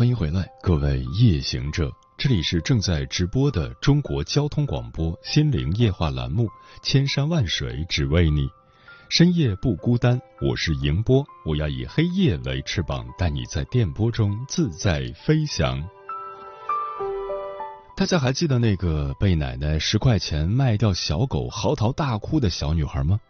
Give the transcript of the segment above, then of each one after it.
欢迎回来，各位夜行者，这里是正在直播的中国交通广播心灵夜话栏目。千山万水只为你，深夜不孤单。我是迎波，我要以黑夜为翅膀，带你在电波中自在飞翔。大家还记得那个被奶奶十块钱卖掉小狗嚎啕大哭的小女孩吗？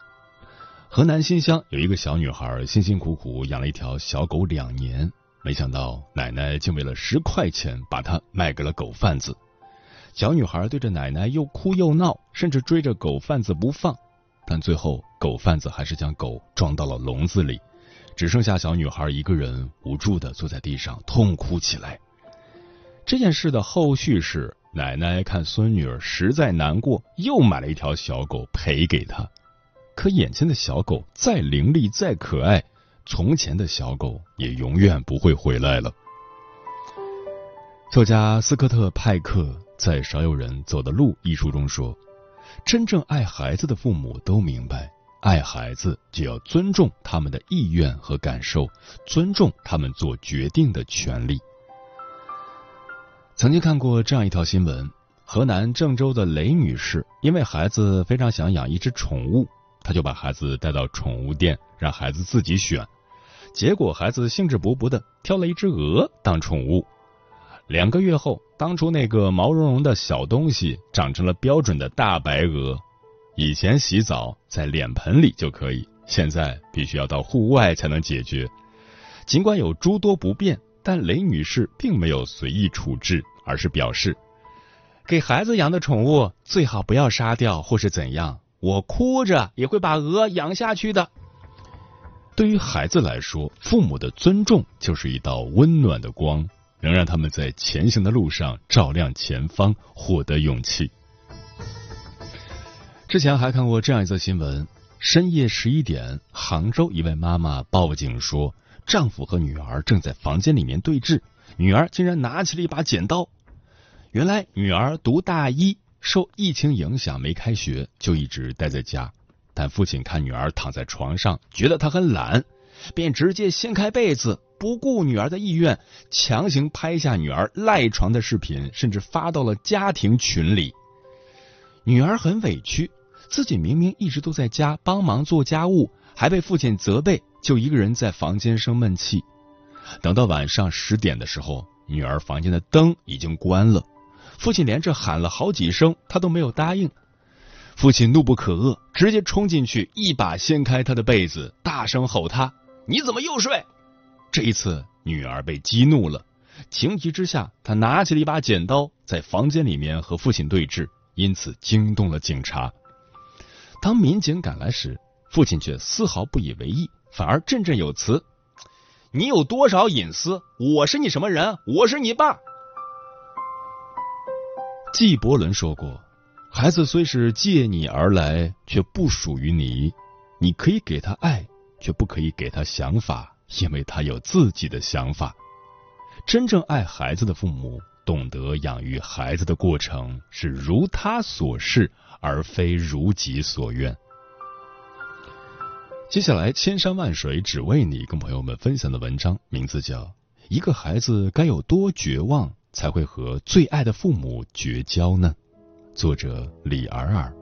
河南新乡有一个小女孩，辛辛苦苦养了一条小狗两年，没想到奶奶竟为了十块钱把它卖给了狗贩子。小女孩对着奶奶又哭又闹，甚至追着狗贩子不放，但最后狗贩子还是将狗装到了笼子里，只剩下小女孩一个人无助的坐在地上痛哭起来。这件事的后续是，奶奶看孙女儿实在难过，又买了一条小狗赔给她。可眼前的小狗再伶俐再可爱，从前的小狗也永远不会回来了。作家斯科特·派克。在《少有人走的路》一书中说，真正爱孩子的父母都明白，爱孩子就要尊重他们的意愿和感受，尊重他们做决定的权利。曾经看过这样一条新闻：河南郑州的雷女士因为孩子非常想养一只宠物，他就把孩子带到宠物店，让孩子自己选。结果孩子兴致勃勃的挑了一只鹅当宠物。两个月后，当初那个毛茸茸的小东西长成了标准的大白鹅。以前洗澡在脸盆里就可以，现在必须要到户外才能解决。尽管有诸多不便，但雷女士并没有随意处置，而是表示：给孩子养的宠物最好不要杀掉或是怎样，我哭着也会把鹅养下去的。对于孩子来说，父母的尊重就是一道温暖的光。能让他们在前行的路上照亮前方，获得勇气。之前还看过这样一则新闻：深夜十一点，杭州一位妈妈报警说，丈夫和女儿正在房间里面对峙，女儿竟然拿起了一把剪刀。原来女儿读大一，受疫情影响没开学，就一直待在家。但父亲看女儿躺在床上，觉得她很懒，便直接掀开被子。不顾女儿的意愿，强行拍下女儿赖床的视频，甚至发到了家庭群里。女儿很委屈，自己明明一直都在家帮忙做家务，还被父亲责备，就一个人在房间生闷气。等到晚上十点的时候，女儿房间的灯已经关了，父亲连着喊了好几声，他都没有答应。父亲怒不可遏，直接冲进去，一把掀开他的被子，大声吼他：“你怎么又睡？”这一次，女儿被激怒了，情急之下，她拿起了一把剪刀，在房间里面和父亲对峙，因此惊动了警察。当民警赶来时，父亲却丝毫不以为意，反而振振有词：“你有多少隐私？我是你什么人？我是你爸。”纪伯伦说过：“孩子虽是借你而来，却不属于你。你可以给他爱，却不可以给他想法。”因为他有自己的想法，真正爱孩子的父母懂得养育孩子的过程是如他所示，而非如己所愿。接下来，千山万水只为你，跟朋友们分享的文章名字叫《一个孩子该有多绝望才会和最爱的父母绝交呢》，作者李尔尔。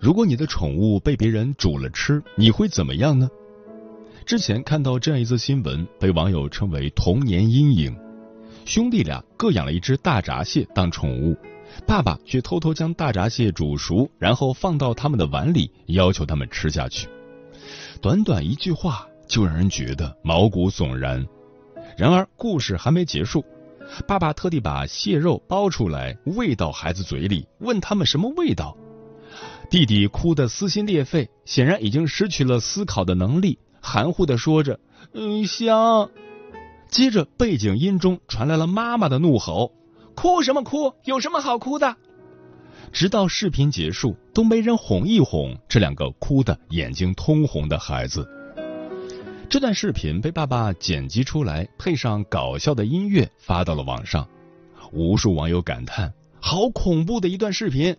如果你的宠物被别人煮了吃，你会怎么样呢？之前看到这样一则新闻，被网友称为“童年阴影”。兄弟俩各养了一只大闸蟹当宠物，爸爸却偷偷将大闸蟹煮熟，然后放到他们的碗里，要求他们吃下去。短短一句话，就让人觉得毛骨悚然。然而，故事还没结束。爸爸特地把蟹肉剥出来喂到孩子嘴里，问他们什么味道。弟弟哭得撕心裂肺，显然已经失去了思考的能力，含糊的说着：“嗯，香。”接着背景音中传来了妈妈的怒吼：“哭什么哭？有什么好哭的？”直到视频结束，都没人哄一哄这两个哭的眼睛通红的孩子。这段视频被爸爸剪辑出来，配上搞笑的音乐发到了网上，无数网友感叹：“好恐怖的一段视频！”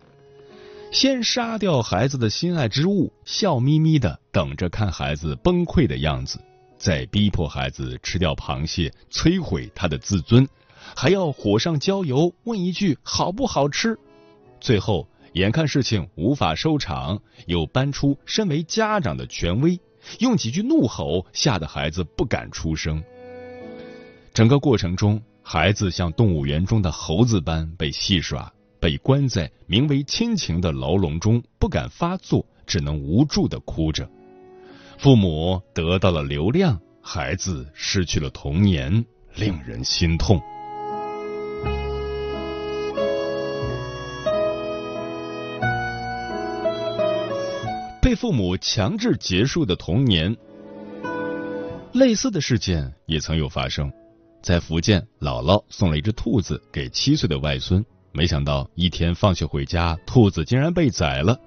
先杀掉孩子的心爱之物，笑眯眯的等着看孩子崩溃的样子，再逼迫孩子吃掉螃蟹，摧毁他的自尊，还要火上浇油，问一句好不好吃？最后，眼看事情无法收场，又搬出身为家长的权威，用几句怒吼吓得孩子不敢出声。整个过程中，孩子像动物园中的猴子般被戏耍。被关在名为亲情的牢笼中，不敢发作，只能无助的哭着。父母得到了流量，孩子失去了童年，令人心痛。被父母强制结束的童年，类似的事件也曾有发生。在福建，姥姥送了一只兔子给七岁的外孙。没想到一天放学回家，兔子竟然被宰了。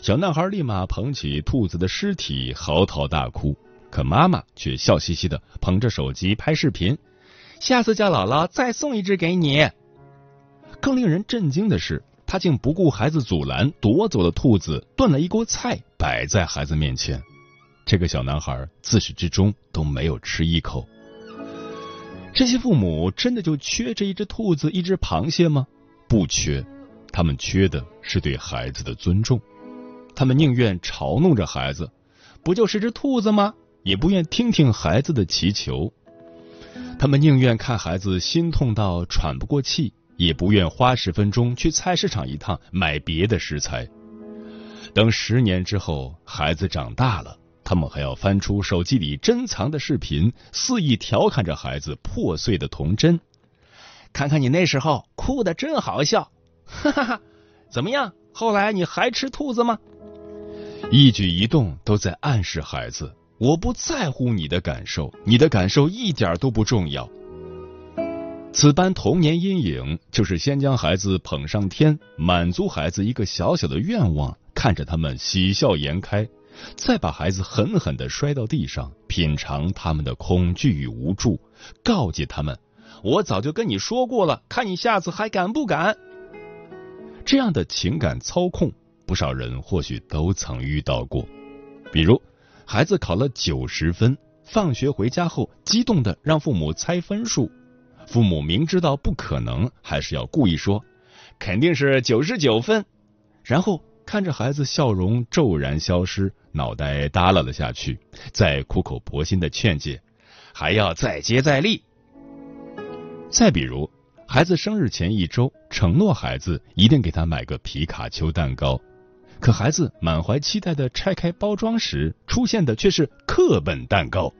小男孩立马捧起兔子的尸体，嚎啕大哭。可妈妈却笑嘻嘻的捧着手机拍视频。下次叫姥姥再送一只给你。更令人震惊的是，他竟不顾孩子阻拦，夺走了兔子，炖了一锅菜摆在孩子面前。这个小男孩自始至终都没有吃一口。这些父母真的就缺这一只兔子、一只螃蟹吗？不缺，他们缺的是对孩子的尊重。他们宁愿嘲弄着孩子，不就是只兔子吗？也不愿听听孩子的祈求。他们宁愿看孩子心痛到喘不过气，也不愿花十分钟去菜市场一趟买别的食材。等十年之后，孩子长大了，他们还要翻出手机里珍藏的视频，肆意调侃着孩子破碎的童真。看看你那时候哭的真好笑，哈哈哈！怎么样？后来你还吃兔子吗？一举一动都在暗示孩子，我不在乎你的感受，你的感受一点都不重要。此般童年阴影，就是先将孩子捧上天，满足孩子一个小小的愿望，看着他们喜笑颜开，再把孩子狠狠的摔到地上，品尝他们的恐惧与无助，告诫他们。我早就跟你说过了，看你下次还敢不敢？这样的情感操控，不少人或许都曾遇到过。比如，孩子考了九十分，放学回家后，激动的让父母猜分数，父母明知道不可能，还是要故意说肯定是九十九分，然后看着孩子笑容骤然消失，脑袋耷拉了下去，再苦口婆心的劝解，还要再接再厉。再比如，孩子生日前一周，承诺孩子一定给他买个皮卡丘蛋糕，可孩子满怀期待的拆开包装时，出现的却是课本蛋糕。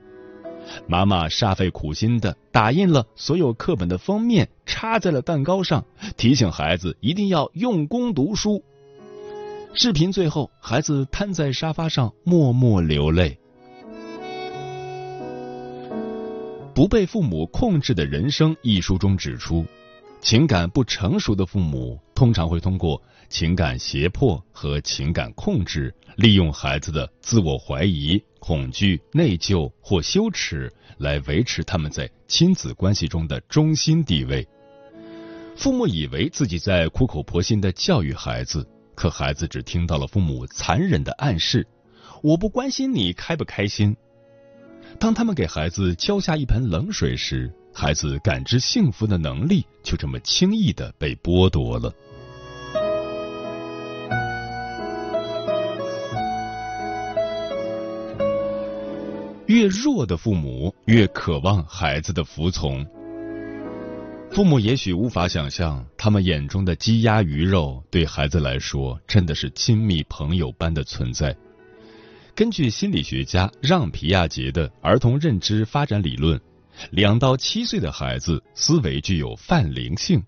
妈妈煞费苦心的打印了所有课本的封面，插在了蛋糕上，提醒孩子一定要用功读书。视频最后，孩子瘫在沙发上，默默流泪。《不被父母控制的人生》一书中指出，情感不成熟的父母通常会通过情感胁迫和情感控制，利用孩子的自我怀疑、恐惧、内疚或羞耻来维持他们在亲子关系中的中心地位。父母以为自己在苦口婆心的教育孩子，可孩子只听到了父母残忍的暗示：“我不关心你开不开心。”当他们给孩子浇下一盆冷水时，孩子感知幸福的能力就这么轻易的被剥夺了。越弱的父母越渴望孩子的服从。父母也许无法想象，他们眼中的鸡鸭鱼肉对孩子来说真的是亲密朋友般的存在。根据心理学家让皮亚杰的儿童认知发展理论，两到七岁的孩子思维具有泛灵性，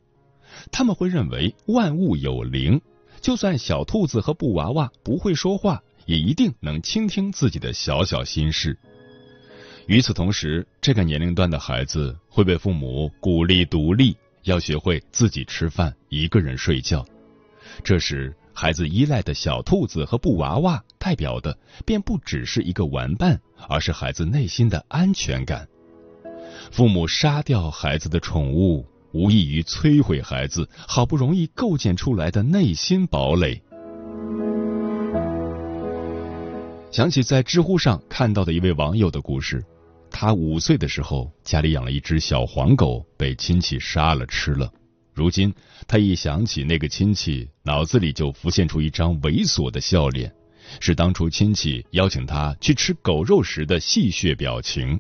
他们会认为万物有灵，就算小兔子和布娃娃不会说话，也一定能倾听自己的小小心事。与此同时，这个年龄段的孩子会被父母鼓励独立，要学会自己吃饭、一个人睡觉。这时，孩子依赖的小兔子和布娃娃代表的便不只是一个玩伴，而是孩子内心的安全感。父母杀掉孩子的宠物，无异于摧毁孩子好不容易构建出来的内心堡垒。想起在知乎上看到的一位网友的故事，他五岁的时候家里养了一只小黄狗，被亲戚杀了吃了。如今他一想起那个亲戚，脑子里就浮现出一张猥琐的笑脸，是当初亲戚邀请他去吃狗肉时的戏谑表情。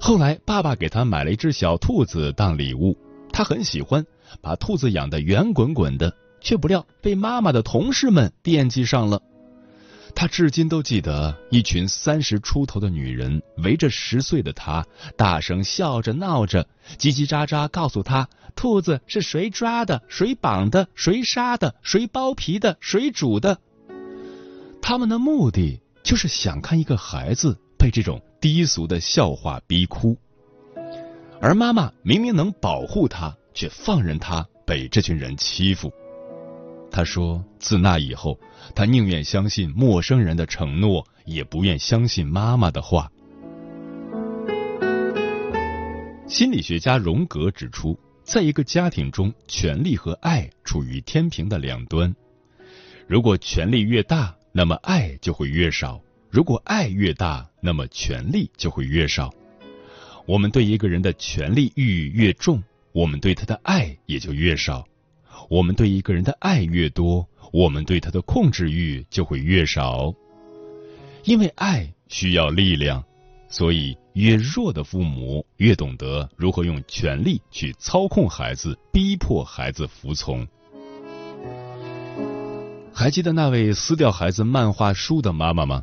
后来爸爸给他买了一只小兔子当礼物，他很喜欢，把兔子养得圆滚滚的，却不料被妈妈的同事们惦记上了。他至今都记得，一群三十出头的女人围着十岁的他，大声笑着闹着，叽叽喳喳告诉他兔子是谁抓的、谁绑的、谁杀的、谁剥皮的、谁煮的。他们的目的就是想看一个孩子被这种低俗的笑话逼哭，而妈妈明明能保护他，却放任他被这群人欺负。他说：“自那以后，他宁愿相信陌生人的承诺，也不愿相信妈妈的话。”心理学家荣格指出，在一个家庭中，权力和爱处于天平的两端。如果权力越大，那么爱就会越少；如果爱越大，那么权力就会越少。我们对一个人的权力欲越重，我们对他的爱也就越少。我们对一个人的爱越多，我们对他的控制欲就会越少。因为爱需要力量，所以越弱的父母越懂得如何用权力去操控孩子，逼迫孩子服从。还记得那位撕掉孩子漫画书的妈妈吗？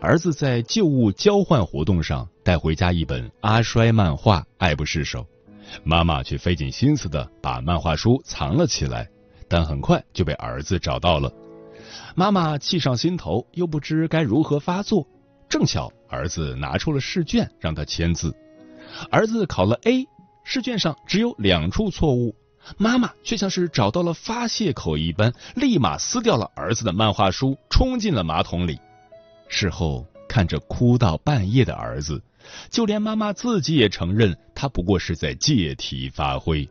儿子在旧物交换活动上带回家一本阿衰漫画，爱不释手。妈妈却费尽心思的把漫画书藏了起来，但很快就被儿子找到了。妈妈气上心头，又不知该如何发作。正巧儿子拿出了试卷让他签字，儿子考了 A，试卷上只有两处错误。妈妈却像是找到了发泄口一般，立马撕掉了儿子的漫画书，冲进了马桶里。事后看着哭到半夜的儿子。就连妈妈自己也承认，他不过是在借题发挥。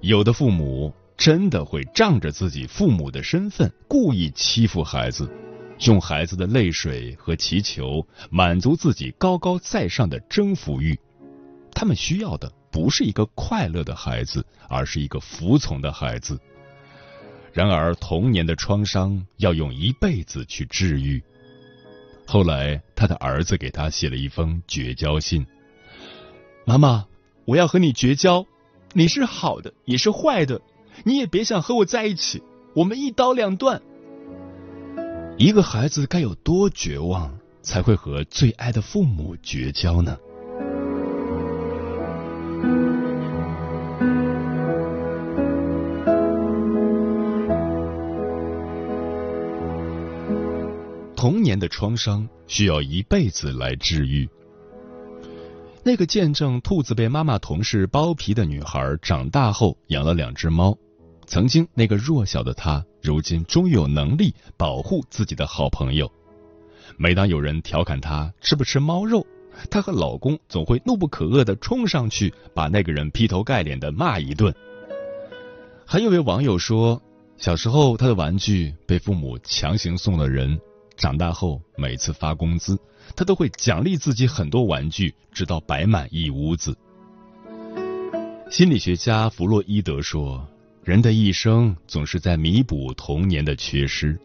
有的父母真的会仗着自己父母的身份，故意欺负孩子，用孩子的泪水和祈求满足自己高高在上的征服欲。他们需要的不是一个快乐的孩子，而是一个服从的孩子。然而，童年的创伤要用一辈子去治愈。后来，他的儿子给他写了一封绝交信。妈妈，我要和你绝交，你是好的，也是坏的，你也别想和我在一起，我们一刀两断。一个孩子该有多绝望，才会和最爱的父母绝交呢？创伤需要一辈子来治愈。那个见证兔子被妈妈同事剥皮的女孩，长大后养了两只猫。曾经那个弱小的她，如今终于有能力保护自己的好朋友。每当有人调侃她吃不吃猫肉，她和老公总会怒不可遏的冲上去，把那个人劈头盖脸的骂一顿。还有位网友说，小时候他的玩具被父母强行送了人。长大后，每次发工资，他都会奖励自己很多玩具，直到摆满一屋子。心理学家弗洛伊德说：“人的一生总是在弥补童年的缺失。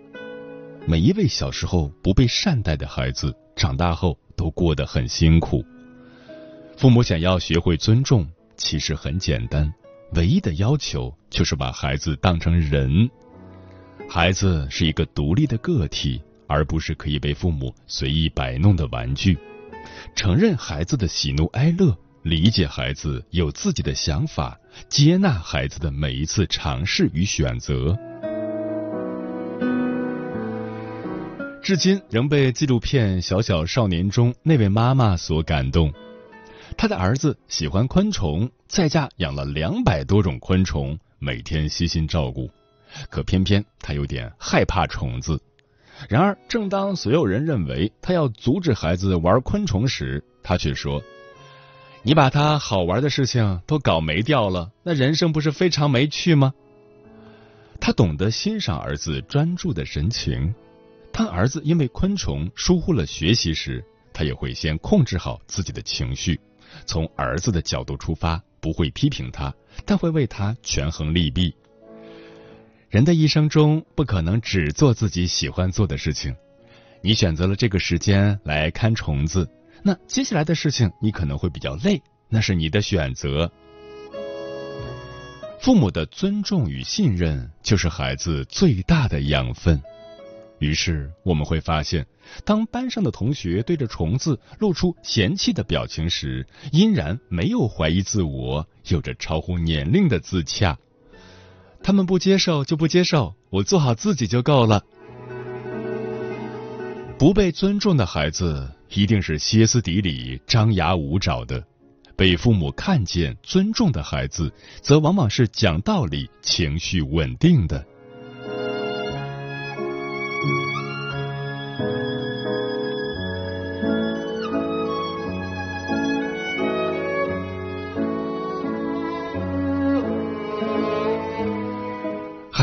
每一位小时候不被善待的孩子，长大后都过得很辛苦。父母想要学会尊重，其实很简单，唯一的要求就是把孩子当成人。孩子是一个独立的个体，而不是可以被父母随意摆弄的玩具。承认孩子的喜怒哀乐，理解孩子有自己的想法，接纳孩子的每一次尝试与选择。至今仍被纪录片《小小少年》中那位妈妈所感动。她的儿子喜欢昆虫，在家养了两百多种昆虫，每天悉心照顾。可偏偏他有点害怕虫子。然而，正当所有人认为他要阻止孩子玩昆虫时，他却说：“你把他好玩的事情都搞没掉了，那人生不是非常没趣吗？”他懂得欣赏儿子专注的神情。当儿子因为昆虫疏忽了学习时，他也会先控制好自己的情绪，从儿子的角度出发，不会批评他，但会为他权衡利弊。人的一生中不可能只做自己喜欢做的事情，你选择了这个时间来看虫子，那接下来的事情你可能会比较累，那是你的选择。父母的尊重与信任就是孩子最大的养分。于是我们会发现，当班上的同学对着虫子露出嫌弃的表情时，依然没有怀疑自我，有着超乎年龄的自洽。他们不接受就不接受，我做好自己就够了。不被尊重的孩子一定是歇斯底里、张牙舞爪的；被父母看见、尊重的孩子，则往往是讲道理、情绪稳定的。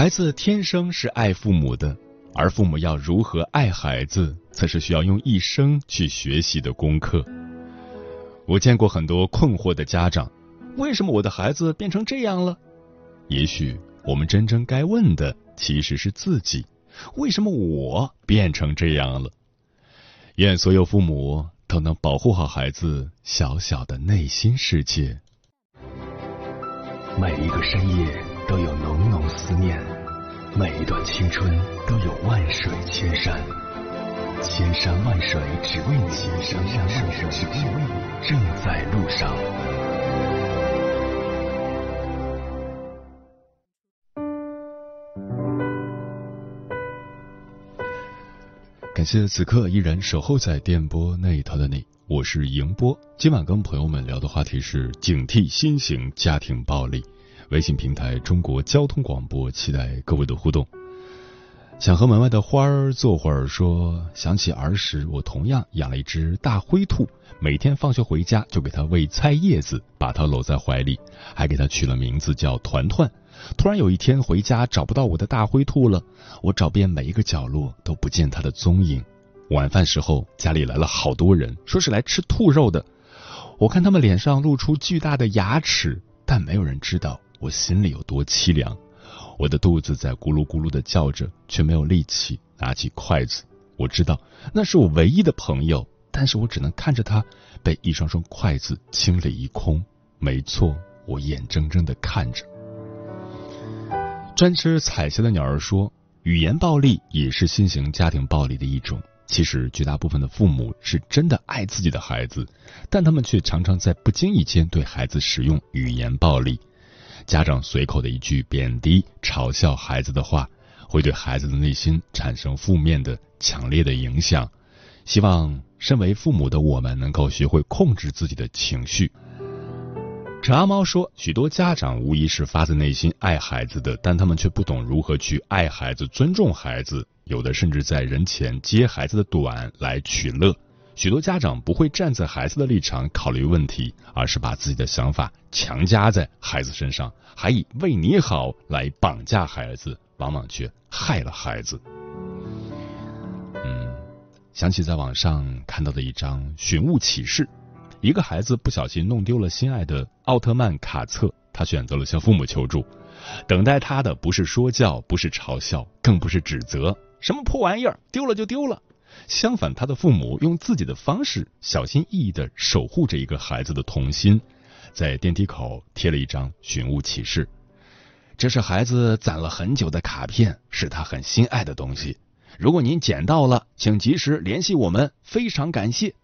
孩子天生是爱父母的，而父母要如何爱孩子，则是需要用一生去学习的功课。我见过很多困惑的家长，为什么我的孩子变成这样了？也许我们真正该问的其实是自己：为什么我变成这样了？愿所有父母都能保护好孩子小小的内心世界。每一个深夜都有浓浓思念。每一段青春都有万水千山，千山万水只为你，千山万水只为你，正在路上。感谢此刻依然守候在电波那一头的你，我是迎波。今晚跟朋友们聊的话题是警惕新型家庭暴力。微信平台中国交通广播，期待各位的互动。想和门外的花儿坐会儿，说想起儿时，我同样养了一只大灰兔，每天放学回家就给它喂菜叶子，把它搂在怀里，还给它取了名字叫团团。突然有一天回家找不到我的大灰兔了，我找遍每一个角落都不见它的踪影。晚饭时候家里来了好多人，说是来吃兔肉的。我看他们脸上露出巨大的牙齿，但没有人知道。我心里有多凄凉，我的肚子在咕噜咕噜的叫着，却没有力气拿起筷子。我知道那是我唯一的朋友，但是我只能看着他被一双双筷子清理一空。没错，我眼睁睁的看着。专吃彩霞的鸟儿说，语言暴力也是新型家庭暴力的一种。其实，绝大部分的父母是真的爱自己的孩子，但他们却常常在不经意间对孩子使用语言暴力。家长随口的一句贬低、嘲笑孩子的话，会对孩子的内心产生负面的、强烈的影响。希望身为父母的我们能够学会控制自己的情绪。陈阿猫说，许多家长无疑是发自内心爱孩子的，但他们却不懂如何去爱孩子、尊重孩子，有的甚至在人前揭孩子的短来取乐。许多家长不会站在孩子的立场考虑问题，而是把自己的想法强加在孩子身上，还以为你好来绑架孩子，往往却害了孩子。嗯，想起在网上看到的一张寻物启事，一个孩子不小心弄丢了心爱的奥特曼卡册，他选择了向父母求助，等待他的不是说教，不是嘲笑，更不是指责。什么破玩意儿，丢了就丢了。相反，他的父母用自己的方式小心翼翼的守护着一个孩子的童心，在电梯口贴了一张寻物启事。这是孩子攒了很久的卡片，是他很心爱的东西。如果您捡到了，请及时联系我们，非常感谢。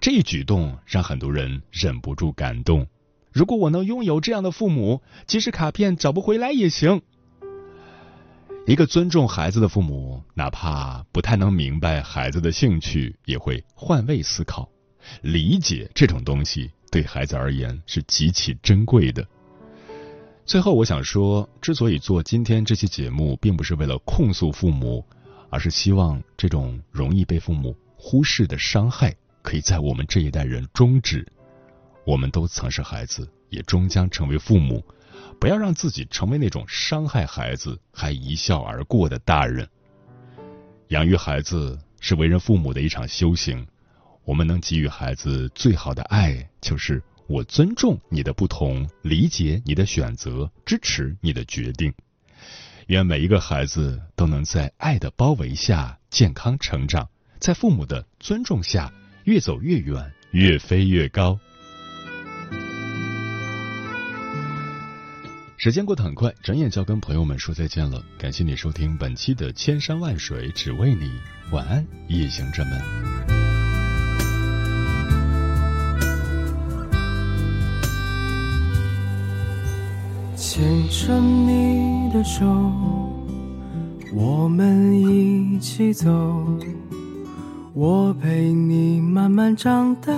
这一举动让很多人忍不住感动。如果我能拥有这样的父母，即使卡片找不回来也行。一个尊重孩子的父母，哪怕不太能明白孩子的兴趣，也会换位思考。理解这种东西对孩子而言是极其珍贵的。最后，我想说，之所以做今天这期节目，并不是为了控诉父母，而是希望这种容易被父母忽视的伤害，可以在我们这一代人终止。我们都曾是孩子，也终将成为父母，不要让自己成为那种伤害孩子还一笑而过的大人。养育孩子是为人父母的一场修行，我们能给予孩子最好的爱，就是。我尊重你的不同，理解你的选择，支持你的决定。愿每一个孩子都能在爱的包围下健康成长，在父母的尊重下越走越远，越飞越高。时间过得很快，转眼就要跟朋友们说再见了。感谢你收听本期的《千山万水只为你》，晚安，夜行者们。牵着你的手，我们一起走。我陪你慢慢长大，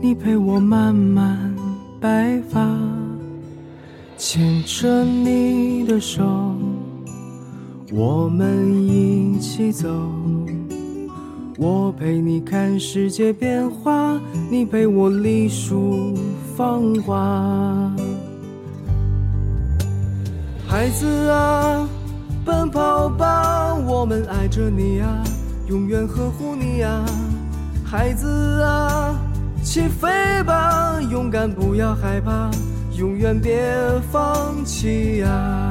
你陪我慢慢白发。牵着你的手，我们一起走。我陪你看世界变化，你陪我历数芳华。孩子啊，奔跑吧，我们爱着你啊，永远呵护你啊。孩子啊，起飞吧，勇敢不要害怕，永远别放弃啊。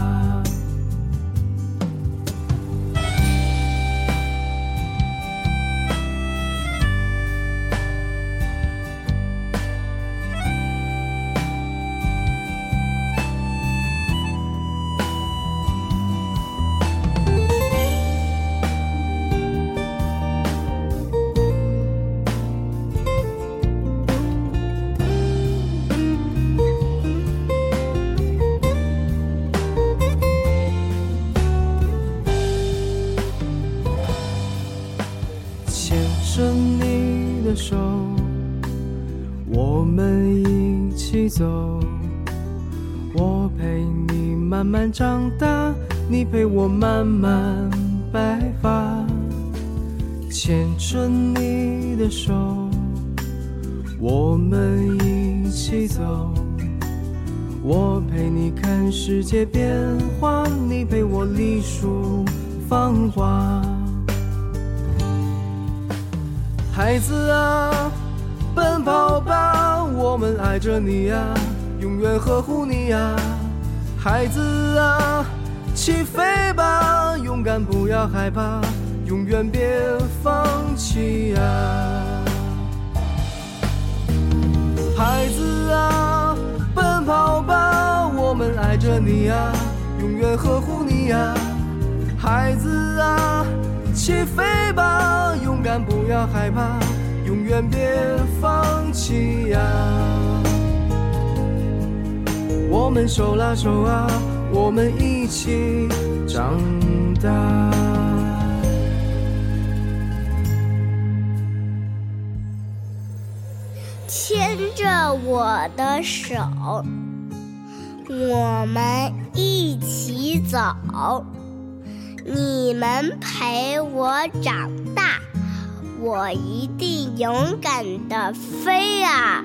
慢长大，你陪我慢慢白发。牵着你的手，我们一起走。我陪你看世界变化，你陪我历数繁华。孩子啊，奔跑吧，我们爱着你呀，永远呵护你呀。孩子啊，起飞吧，勇敢不要害怕，永远别放弃呀。孩子啊，奔跑吧，我们爱着你啊，永远呵护你呀。孩子啊。起飞吧，勇敢不要害怕，永远别放弃呀！我们手拉手啊，我们一起长大。牵着我的手，我们一起走。你们陪我长大，我一定勇敢的飞啊！